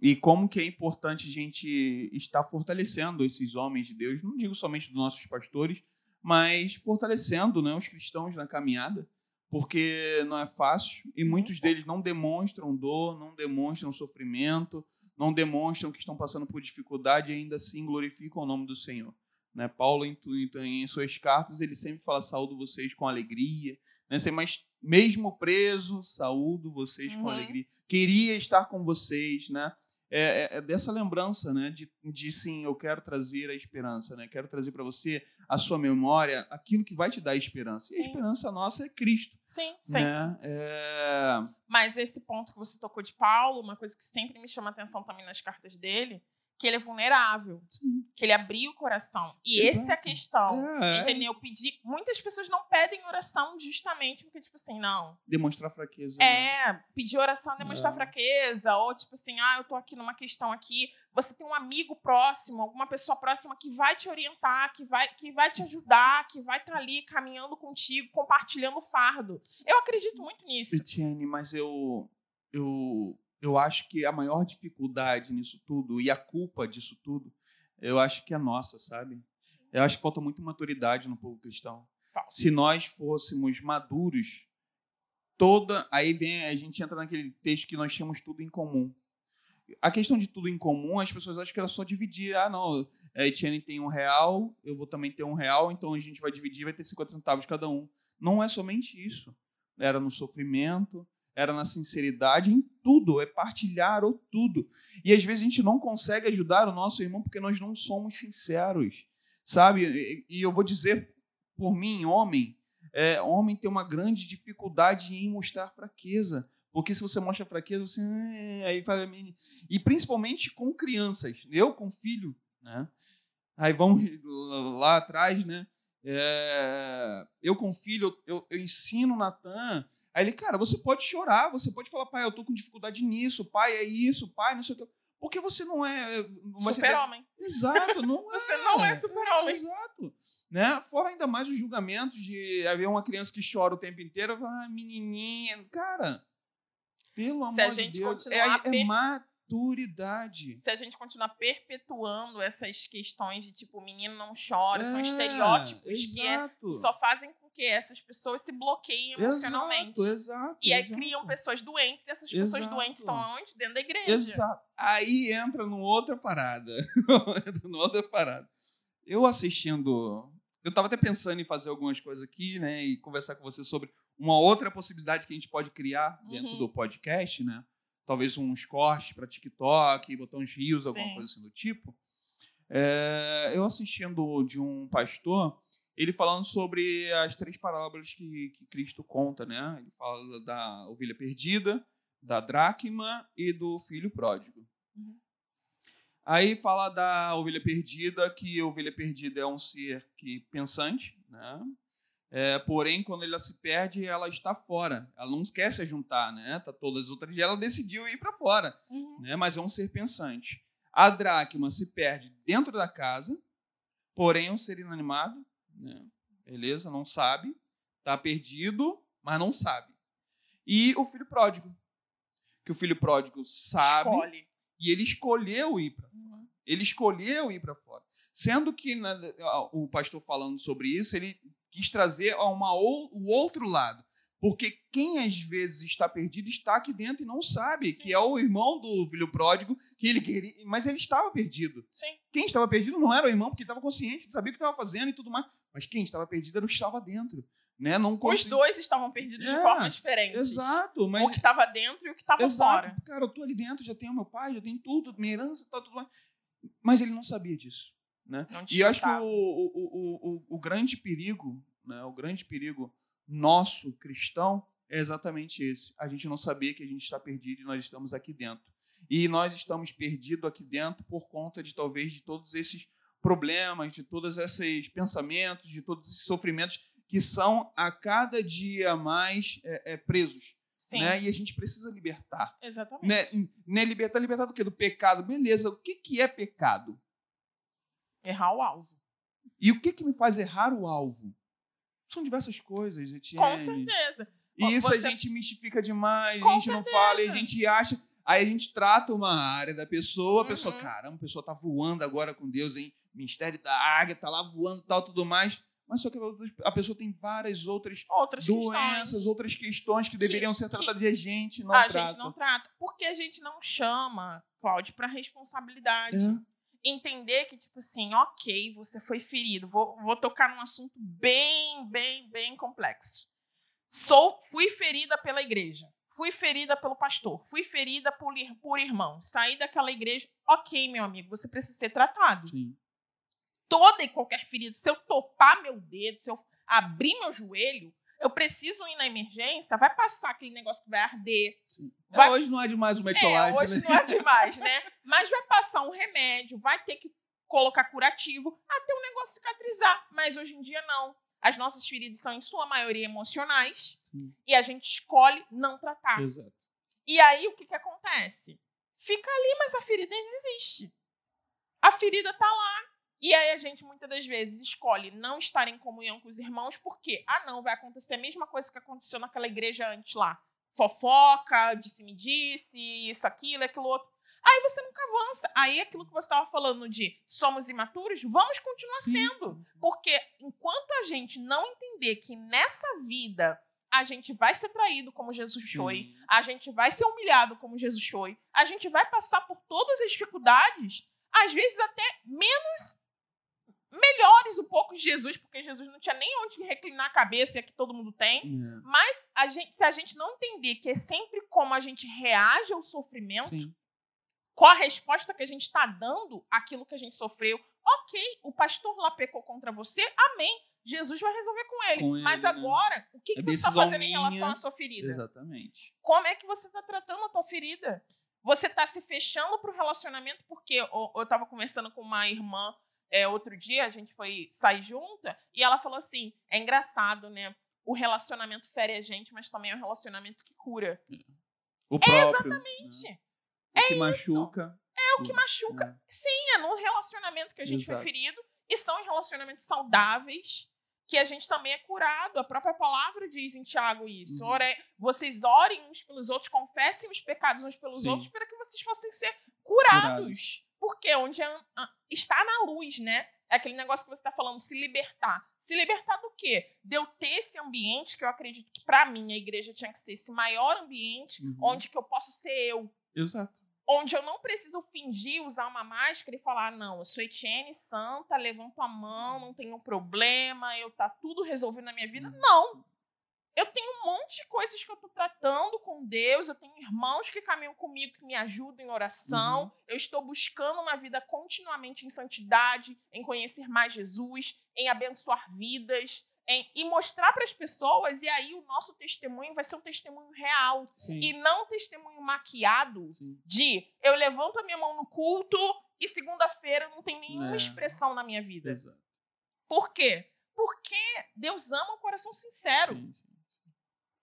E como que é importante a gente estar fortalecendo esses homens de Deus, não digo somente dos nossos pastores, mas fortalecendo né, os cristãos na caminhada, porque não é fácil e muitos deles não demonstram dor, não demonstram sofrimento, não demonstram que estão passando por dificuldade e ainda assim glorificam o nome do Senhor. Né? Paulo, em, em, suas cartas, ele sempre fala: saúdo vocês com alegria. Né? Mas mesmo preso, saúdo vocês uhum. com alegria. Queria estar com vocês, né? É, é, é, dessa lembrança, né? De, de sim, eu quero trazer a esperança, né? Quero trazer para você a sua memória aquilo que vai te dar esperança. Sim. E a esperança nossa é Cristo. Sim, sim. Né? É... Mas esse ponto que você tocou de Paulo, uma coisa que sempre me chama atenção também nas cartas dele, que ele é vulnerável, Sim. que ele abriu o coração. E Exato. essa é a questão. É. Entendeu? Pedir. Muitas pessoas não pedem oração justamente porque, tipo assim, não. Demonstrar fraqueza. É, né? pedir oração demonstrar é. fraqueza. Ou, tipo assim, ah, eu tô aqui numa questão aqui. Você tem um amigo próximo, alguma pessoa próxima que vai te orientar, que vai, que vai te ajudar, que vai estar tá ali caminhando contigo, compartilhando o fardo. Eu acredito muito nisso. Etienne, mas eu. Eu eu acho que a maior dificuldade nisso tudo e a culpa disso tudo, eu acho que é nossa, sabe? Eu acho que falta muita maturidade no povo cristão. Se nós fôssemos maduros, toda. Aí vem, a gente entra naquele texto que nós tínhamos tudo em comum. A questão de tudo em comum, as pessoas acham que era só dividir. Ah, não, a Etienne tem um real, eu vou também ter um real, então a gente vai dividir, vai ter 50 centavos cada um. Não é somente isso. Era no sofrimento, era na sinceridade, em tudo, é partilhar ou tudo. E às vezes a gente não consegue ajudar o nosso irmão porque nós não somos sinceros, sabe? E eu vou dizer por mim, homem, é, homem tem uma grande dificuldade em mostrar fraqueza. Porque se você mostra fraqueza, você. É, aí faz, e principalmente com crianças. Eu com filho, né? Aí vão lá atrás, né? É, eu com filho, eu, eu ensino Natan Aí ele, cara, você pode chorar, você pode falar, pai, eu tô com dificuldade nisso, pai, é isso, pai, não sei o que. Porque você não é. Super-homem. Exato, não (laughs) é. você não é super-homem. É, exato. Né? Fora ainda mais os julgamentos de haver uma criança que chora o tempo inteiro, ah, menininha. Cara, pelo Se amor de Deus. É, é per... maturidade. Se a gente continuar perpetuando essas questões de tipo, menino não chora, é, são estereótipos exato. que é, só fazem que essas pessoas se bloqueiem emocionalmente. Exato, exato. E aí exato. criam pessoas doentes, e essas pessoas doentes estão onde? Dentro da igreja. Exato. Aí entra numa outra parada. (laughs) entra numa outra parada. Eu assistindo. Eu estava até pensando em fazer algumas coisas aqui, né? E conversar com você sobre uma outra possibilidade que a gente pode criar dentro uhum. do podcast, né? Talvez uns cortes para TikTok, botar uns rios, alguma Sim. coisa assim do tipo. É, eu assistindo de um pastor ele falando sobre as três parábolas que, que Cristo conta, né? Ele fala da ovelha perdida, da dracma e do filho pródigo. Uhum. Aí fala da ovelha perdida, que a ovelha perdida é um ser que pensante, né? É, porém, quando ela se perde, ela está fora. Ela não quer se juntar, né? Tá todas as outras. Ela decidiu ir para fora, uhum. né? Mas é um ser pensante. A dracma se perde dentro da casa, porém é um ser inanimado né? Beleza? Não sabe. Está perdido, mas não sabe. E o filho pródigo. Que o filho pródigo sabe. Escolhe. E ele escolheu ir para fora. Uhum. Ele escolheu ir para fora. Sendo que na, o pastor falando sobre isso, ele quis trazer uma, o outro lado. Porque quem às vezes está perdido está aqui dentro e não sabe, Sim. que é o irmão do filho pródigo, que ele queria, mas ele estava perdido. Sim. Quem estava perdido não era o irmão, porque estava consciente, sabia o que estava fazendo e tudo mais. Mas quem estava perdido era o que estava dentro. Né? Não consegui... Os dois estavam perdidos é, de formas diferentes. Exato. Mas... O que estava dentro e o que estava fora. Cara, eu tô ali dentro, já tenho meu pai, já tenho tudo, minha herança, tá tudo mais. Mas ele não sabia disso. Né? Não e acho que o, o, o, o, o grande perigo, né? o grande perigo nosso cristão é exatamente esse. A gente não sabia que a gente está perdido e nós estamos aqui dentro. E nós estamos perdidos aqui dentro por conta de talvez de todos esses problemas, de todos esses pensamentos, de todos esses sofrimentos que são a cada dia mais é, é, presos. Sim. Né? E a gente precisa libertar. Exatamente. Né? né? Libertar, libertar do quê? Do pecado. Beleza, o que, que é pecado? Errar o alvo. E o que, que me faz errar o alvo? São diversas coisas, Etienne. Com certeza. E isso Você... a gente mistifica demais, Com a gente certeza. não fala, e a gente acha. Aí a gente trata uma área da pessoa, a pessoa, Uhum. caramba, a pessoa tá voando agora com Deus, hein? Ministério da Águia, tá lá voando e tal, tudo mais. Mas só que a pessoa tem várias outras Outras doenças, questões. outras questões que deveriam ser que tratadas e a gente não a trata. gente não trata. Porque a gente não chama, Cláudio, para responsabilidade. É. Entender que, tipo assim, ok, você foi ferido. Vou, vou tocar num assunto bem, bem, bem complexo. Sou, fui ferida pela igreja. Fui ferida pelo pastor. Fui ferida por, por irmão. Saí daquela igreja. Ok, meu amigo, você precisa ser tratado. Sim. Toda e qualquer ferida, se eu topar meu dedo, se eu abrir meu joelho, eu preciso ir na emergência, vai passar aquele negócio que vai arder. É, Vai- hoje não é demais o É, metiolate, hoje né? não é demais, né? (laughs) Mas vai passar um remédio, vai ter que colocar curativo até o negócio cicatrizar. Mas hoje em dia não. As nossas feridas são, em sua maioria, emocionais Sim. e a gente escolhe não tratar. Exato. E aí o que, que acontece? Fica ali, mas a ferida ainda existe. A ferida tá lá. E aí a gente muitas das vezes escolhe não estar em comunhão com os irmãos, porque, ah, não, vai acontecer a mesma coisa que aconteceu naquela igreja antes lá. Fofoca, disse-me disse, isso, aquilo, aquilo outro. Aí você nunca avança. Aí aquilo que você estava falando de somos imaturos, vamos continuar Sim. sendo. Porque enquanto a gente não entender que nessa vida a gente vai ser traído como Jesus foi, a gente vai ser humilhado como Jesus foi, a gente vai passar por todas as dificuldades, às vezes até menos melhores um pouco de Jesus, porque Jesus não tinha nem onde reclinar a cabeça, e aqui todo mundo tem. É. Mas a gente, se a gente não entender que é sempre como a gente reage ao sofrimento, Sim. qual a resposta que a gente está dando àquilo que a gente sofreu. Ok, o pastor lá pecou contra você, amém. Jesus vai resolver com ele. Com ele, Mas né? agora, o que, É que você está fazendo em relação à sua ferida? Exatamente. Como é que você está tratando a tua ferida? Você está se fechando para o relacionamento, porque eu, eu tava conversando com uma irmã é, outro dia, a gente foi sair junta, e ela falou assim: é engraçado, né? O relacionamento fere a gente, mas também é um relacionamento que cura. O próprio. Exatamente. né? O que machuca. É o que machuca. É. Sim, é no relacionamento que a gente Exato. foi ferido, e são em relacionamentos saudáveis que a gente também é curado. A própria palavra diz em Tiago isso. Uhum. Ore- vocês orem uns pelos outros, confessem os pecados uns pelos Sim. outros, para que vocês possam ser curados. Porque onde é- a- está na luz, né? É aquele negócio que você está falando, se libertar. Se libertar do quê? De eu ter esse ambiente, que eu acredito que, para mim, a igreja tinha que ser esse maior ambiente, Uhum. onde que eu posso ser eu, Exato. onde eu não preciso fingir, usar uma máscara e falar, não, eu sou Etienne Santa, levanto a mão, não tenho problema, eu tá tudo resolvido na minha vida. Uhum. Não. Eu tenho um monte de coisas que eu tô tratando com Deus, eu tenho irmãos que caminham comigo, que me ajudam em oração. Uhum. Eu estou buscando uma vida continuamente em santidade, em conhecer mais Jesus, em abençoar vidas, em, e mostrar para as pessoas, e aí o nosso testemunho vai ser um testemunho real Sim. e não um testemunho maquiado Sim. de eu levanto a minha mão no culto e segunda-feira não tem nenhuma É. expressão na minha vida. Exato. Por quê? Porque Deus ama um coração sincero. Sim, sim.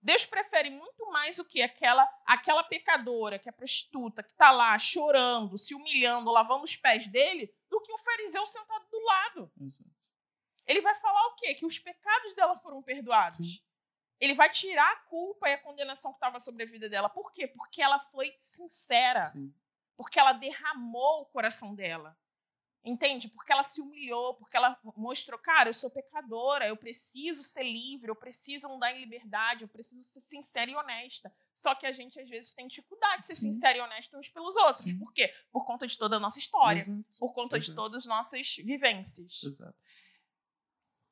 Deus prefere muito mais o que aquela aquela pecadora, que é prostituta, que tá lá chorando, se humilhando, lavando os pés dele, do que o fariseu sentado do lado. Exato. Ele vai falar o quê? Que os pecados dela foram perdoados. Sim. Ele vai tirar a culpa e a condenação que estava sobre a vida dela. Por quê? Porque ela foi sincera. Sim. Porque ela derramou o coração dela. Entende? Porque ela se humilhou, porque ela mostrou, cara, eu sou pecadora, eu preciso ser livre, eu preciso andar em liberdade, eu preciso ser sincera e honesta. Só que a gente, às vezes, tem dificuldade de ser Sim. sincera e honesta uns pelos outros. Sim. Por quê? Por conta de toda a nossa história, Exato. por conta de Exato. todas as nossas vivências. Exato.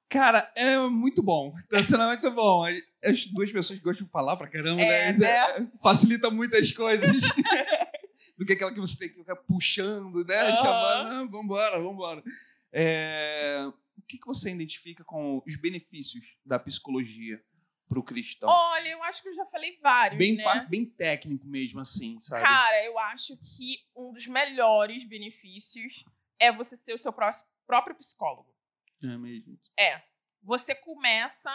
Cara, é muito bom. (laughs) Tá sendo muito bom. As duas pessoas gostam de falar pra caramba, É, né? Né? facilita muitas coisas. (laughs) do que aquela que você tem que ficar puxando, né? Aham. Chamando, ah, vambora, vambora. É, O que, que você identifica com os benefícios da psicologia pro cristão? Olha, eu acho que eu já falei vários, bem, né? bem técnico mesmo, assim, sabe? Cara, eu acho que um dos melhores benefícios é você ser o seu pró- próprio psicólogo. É mesmo. É. Você começa,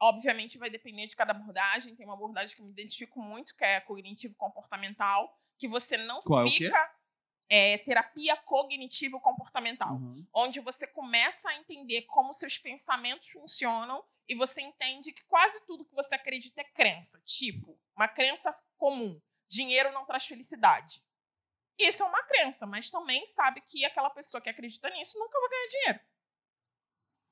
obviamente vai depender de cada abordagem. Tem uma abordagem que eu me identifico muito, que é cognitivo-comportamental, que você não Qual é fica. É, terapia cognitivo-comportamental Uhum. onde você começa a entender como seus pensamentos funcionam e você entende que quase tudo que você acredita é crença. Tipo, uma crença comum. dinheiro não traz felicidade. Isso é uma crença, mas também sabe que aquela pessoa que acredita nisso nunca vai ganhar dinheiro.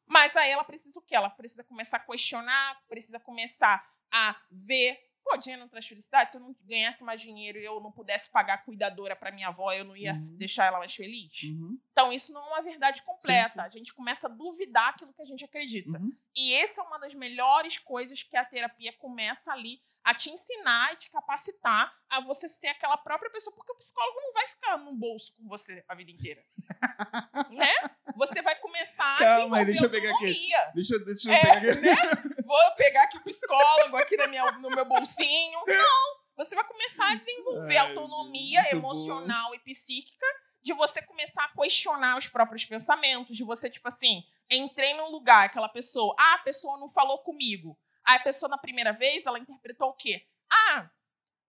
Mas aí ela precisa o quê? Ela precisa começar a questionar, precisa começar a ver. Pô, dinheiro não traz felicidade? Se eu não ganhasse mais dinheiro e eu não pudesse pagar cuidadora para minha avó, eu não ia Uhum. deixar ela mais feliz? Uhum. Então, isso não é uma verdade completa. Sim, sim. A gente começa a duvidar aquilo que a gente acredita. Uhum. E essa é uma das melhores coisas que a terapia começa ali a te ensinar e te capacitar a você ser aquela própria pessoa, porque o psicólogo não vai ficar no bolso com você a vida inteira. (laughs) né? Você vai começar Calma a deixa eu pegar aqui. Deixa, eu- deixa eu É, pegar aqui. né? Vou pegar aqui o psicólogo aqui na minha- no meu bolsinho. Não, você vai começar a desenvolver Ai, autonomia emocional e psíquica de você começar a questionar os próprios pensamentos, de você, tipo assim, entrei num lugar, aquela pessoa, ah, a pessoa não falou comigo. A pessoa, na primeira vez, ela interpretou o quê? Ah,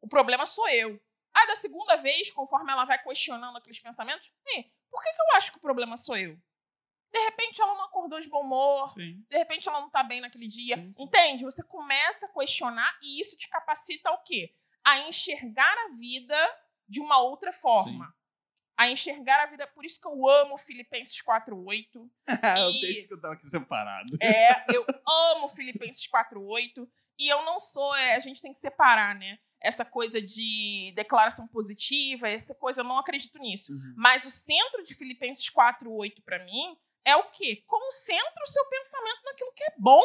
o problema sou eu. Aí, da segunda vez, conforme ela vai questionando aqueles pensamentos, "Ei, por que, que eu acho que o problema sou eu? De repente, ela não acordou de bom humor, Sim. de repente ela não tá bem naquele dia. Sim, sim. Entende? Você começa a questionar e isso te capacita ao quê? A enxergar a vida de uma outra forma. A enxergar a vida. Por isso que eu amo Filipenses 4.8. o (laughs) E- texto que eu tava aqui separado. É, eu amo Filipenses 4.8. E eu não sou. é, a gente tem que separar, né? Essa coisa de declaração positiva, essa coisa, eu não acredito nisso. Uhum. Mas o centro de Filipenses 4.8 para mim é o quê? Concentra o seu pensamento naquilo que é bom.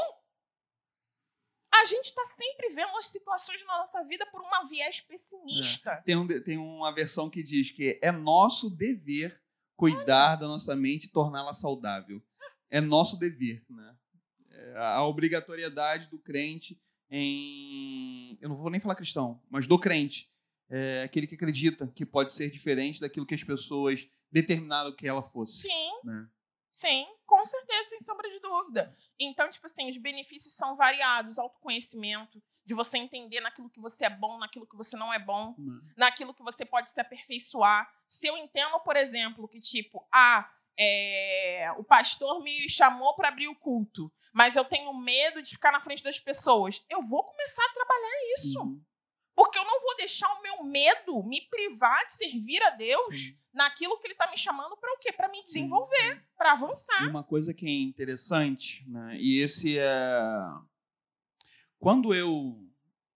A gente está sempre vendo as situações na nossa vida por uma viés pessimista. Tem, um, tem uma versão que diz que é nosso dever cuidar da nossa mente e torná-la saudável. É nosso dever, né? É a obrigatoriedade do crente em. Eu não vou nem falar cristão, mas do crente. É aquele que acredita que pode ser diferente daquilo que as pessoas determinaram que ela fosse. Sim, Né? sim, com certeza, sem sombra de dúvida. Então, tipo assim, os benefícios são variados, autoconhecimento, de você entender naquilo que você é bom, naquilo que você não é bom. Né? naquilo que você pode se aperfeiçoar. Se eu entendo, por exemplo, que tipo, ah, é, o pastor me chamou para abrir o culto, mas eu tenho medo de ficar na frente das pessoas, eu vou começar a trabalhar isso. Uhum. Porque eu não vou deixar o meu medo me privar de servir a Deus Sim. naquilo que ele está me chamando para o quê? Para me desenvolver, para avançar. E uma coisa que é interessante, né? E esse é. Quando eu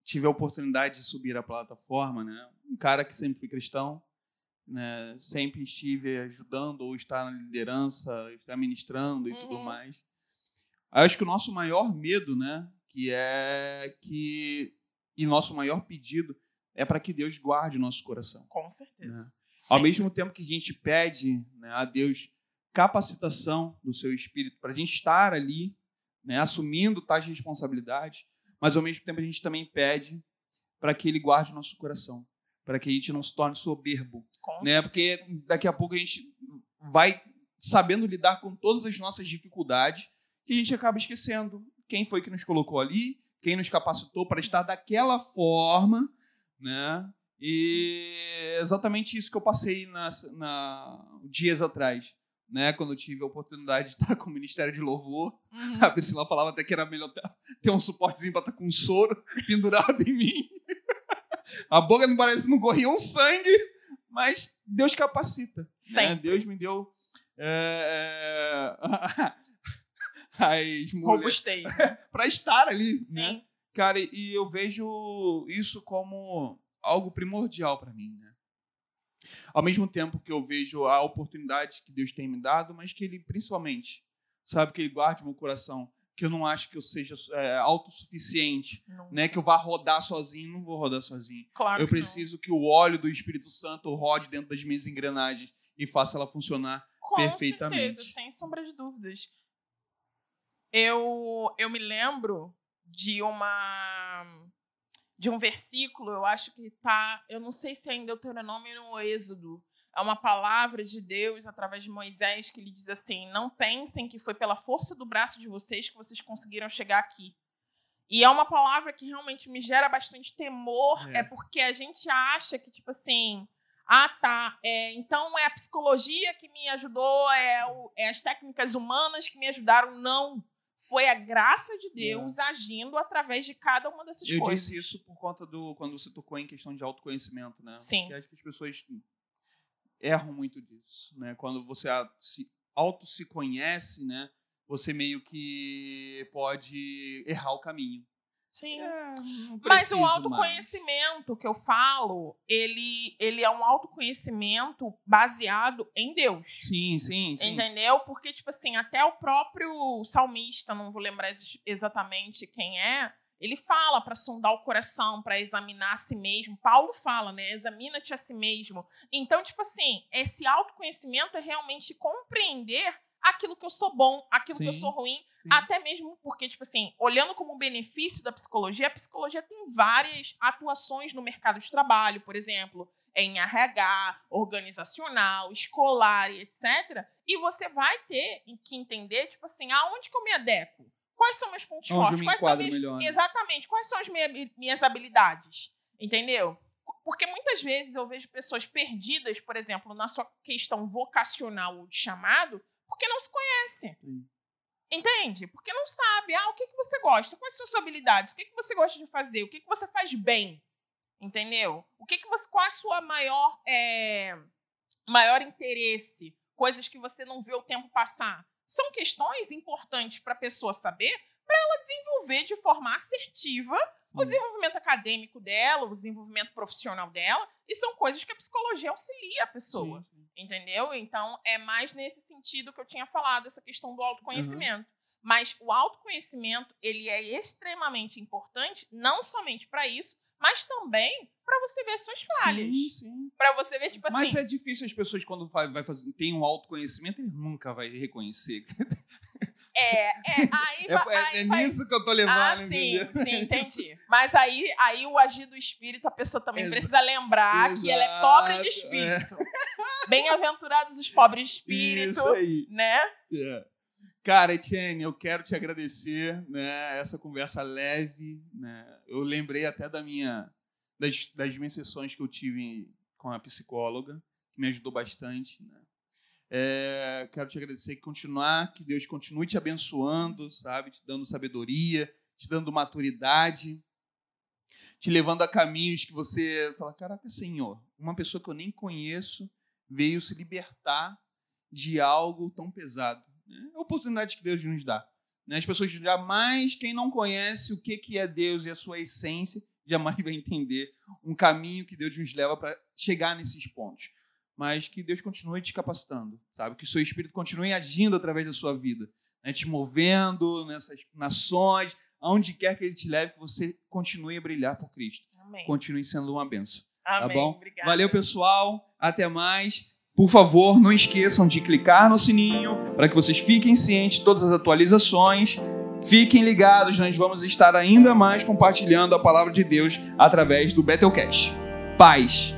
tive a oportunidade de subir a plataforma, né? Um cara que sempre fui cristão, né? Sempre estive ajudando ou estar na liderança, estar ministrando e tudo Uhum. mais. Acho que o nosso maior medo, né? Que é que e nosso maior pedido é para que Deus guarde o nosso coração. Com certeza. Né? Ao mesmo tempo que a gente pede né, a Deus capacitação do seu espírito para a gente estar ali, né, assumindo tais responsabilidades, mas ao mesmo tempo a gente também pede para que Ele guarde o nosso coração, para que a gente não se torne soberbo, Com né? Porque daqui a pouco a gente vai sabendo lidar com todas as nossas dificuldades, que a gente acaba esquecendo quem foi que nos colocou ali, quem nos capacitou para estar daquela forma, né? E é exatamente isso que eu passei nas, na, dias atrás, né? Quando eu tive a oportunidade de estar com o Ministério de Louvor. Uhum. A Priscila falava até que era melhor ter- um suportezinho para estar com um soro pendurado em mim. A boca não parece não corria um sangue, mas Deus capacita. Né? Deus me deu é, as mulheres Robustei. (laughs) para estar ali, né? Sim. Cara, e eu vejo isso como algo primordial para mim, né? Ao mesmo tempo que eu vejo a oportunidade que Deus tem me dado, mas que Ele, principalmente, sabe, que Ele guarde meu coração, que eu não acho que eu seja é, autossuficiente, Não- né? Que eu vá rodar sozinho, não vou rodar sozinho. Claro eu que não. preciso que o óleo do Espírito Santo rode dentro das minhas engrenagens e faça ela funcionar Com perfeitamente. certeza, sem sombra de dúvidas. Eu, eu me lembro de uma de um versículo, eu acho que tá, eu não sei se é em Deuteronômio ou no Êxodo. É uma palavra de Deus através de Moisés que ele diz assim: "Não pensem que foi pela força do braço de vocês que vocês conseguiram chegar aqui". E é uma palavra que realmente me gera bastante temor, É. é porque a gente acha que tipo assim, ah, tá. É, então é a psicologia que me ajudou, é, o- é as técnicas humanas que me ajudaram. Não. Foi a graça de Deus é. agindo através de cada uma dessas eu coisas. Eu disse isso por conta do quando você tocou em questão de autoconhecimento, né? Sim. Porque acho que as pessoas erram muito disso, né? Quando você se auto se conhece, né? Você meio que pode errar o caminho. Sim. É, Mas o autoconhecimento mais. que eu falo, ele, ele é um autoconhecimento baseado em Deus. Sim, sim, sim. Entendeu? Porque, tipo assim, até o próprio salmista, não vou lembrar exatamente quem é, ele fala para sondar o coração, para examinar a si mesmo. Paulo fala, né? Examina-te a si mesmo. Então, tipo assim, esse autoconhecimento é realmente compreender aquilo que eu sou bom, aquilo sim, que eu sou ruim, sim. até mesmo porque, tipo assim, olhando como benefício da psicologia, a psicologia tem várias atuações no mercado de trabalho, por exemplo, em RH, organizacional, escolar e etc. E você vai ter que entender, tipo assim, aonde que eu me adequo? Quais são meus pontos Onde fortes? Quais são minhas... melhor, né? Exatamente. Quais são as minhas habilidades? Entendeu? Porque muitas vezes eu vejo pessoas perdidas, por exemplo, na sua questão vocacional ou de chamado, porque não se conhece. Sim. Entende? Porque não sabe. Ah, o que, que você gosta? Quais são suas habilidades? O que, que você gosta de fazer? O que, que você faz bem? Entendeu? O que, que você. Qual a sua maior, é, maior interesse? Coisas que você não vê o tempo passar. São questões importantes para a pessoa saber, para ela desenvolver de forma assertiva o desenvolvimento acadêmico dela, o desenvolvimento profissional dela, e são coisas que a psicologia auxilia a pessoa. Sim, sim. Entendeu? Então, é mais nesse sentido que eu tinha falado, essa questão do autoconhecimento. Uhum. Mas o autoconhecimento, ele é extremamente importante, não somente para isso, mas também para você ver suas falhas. Sim, sim. Para você ver, tipo assim. Mas é difícil as pessoas, quando vai, vai fazer, tem um autoconhecimento, ele nunca vai reconhecer. (laughs) É, é, aí, é, aí é nisso que eu tô levando, ah, sim, entendeu? sim, (laughs) entendi. Mas aí, aí o agir do espírito, a pessoa também Exa precisa lembrar Exato, que ela é pobre de espírito. É. Bem-aventurados os pobres de espírito, Isso aí. né? É. Cara, Etienne, eu quero te agradecer, né? Essa conversa leve, né? Eu lembrei até da minha das, das minhas sessões que eu tive com a psicóloga, que me ajudou bastante, né? É, quero te agradecer, continuar, que Deus continue te abençoando, sabe, te dando sabedoria, te dando maturidade, te levando a caminhos que você fala, caraca, Senhor, uma pessoa que eu nem conheço veio se libertar de algo tão pesado. É a oportunidade que Deus nos dá. Né? As pessoas jamais, quem não conhece o que é Deus e a sua essência, jamais vai entender um caminho que Deus nos leva para chegar nesses pontos mas que Deus continue te capacitando, sabe? Que o seu espírito continue agindo através da sua vida, né? te movendo nessas nações, aonde quer que ele te leve, que você continue a brilhar por Cristo. Amém. Continue sendo uma benção. Tá Amém. Tá bom? Obrigada. Valeu, pessoal. Até mais. Por favor, não esqueçam de clicar no sininho para que vocês fiquem cientes de todas as atualizações. Fiquem ligados, nós vamos estar ainda mais compartilhando a palavra de Deus através do Bethelcast. Paz.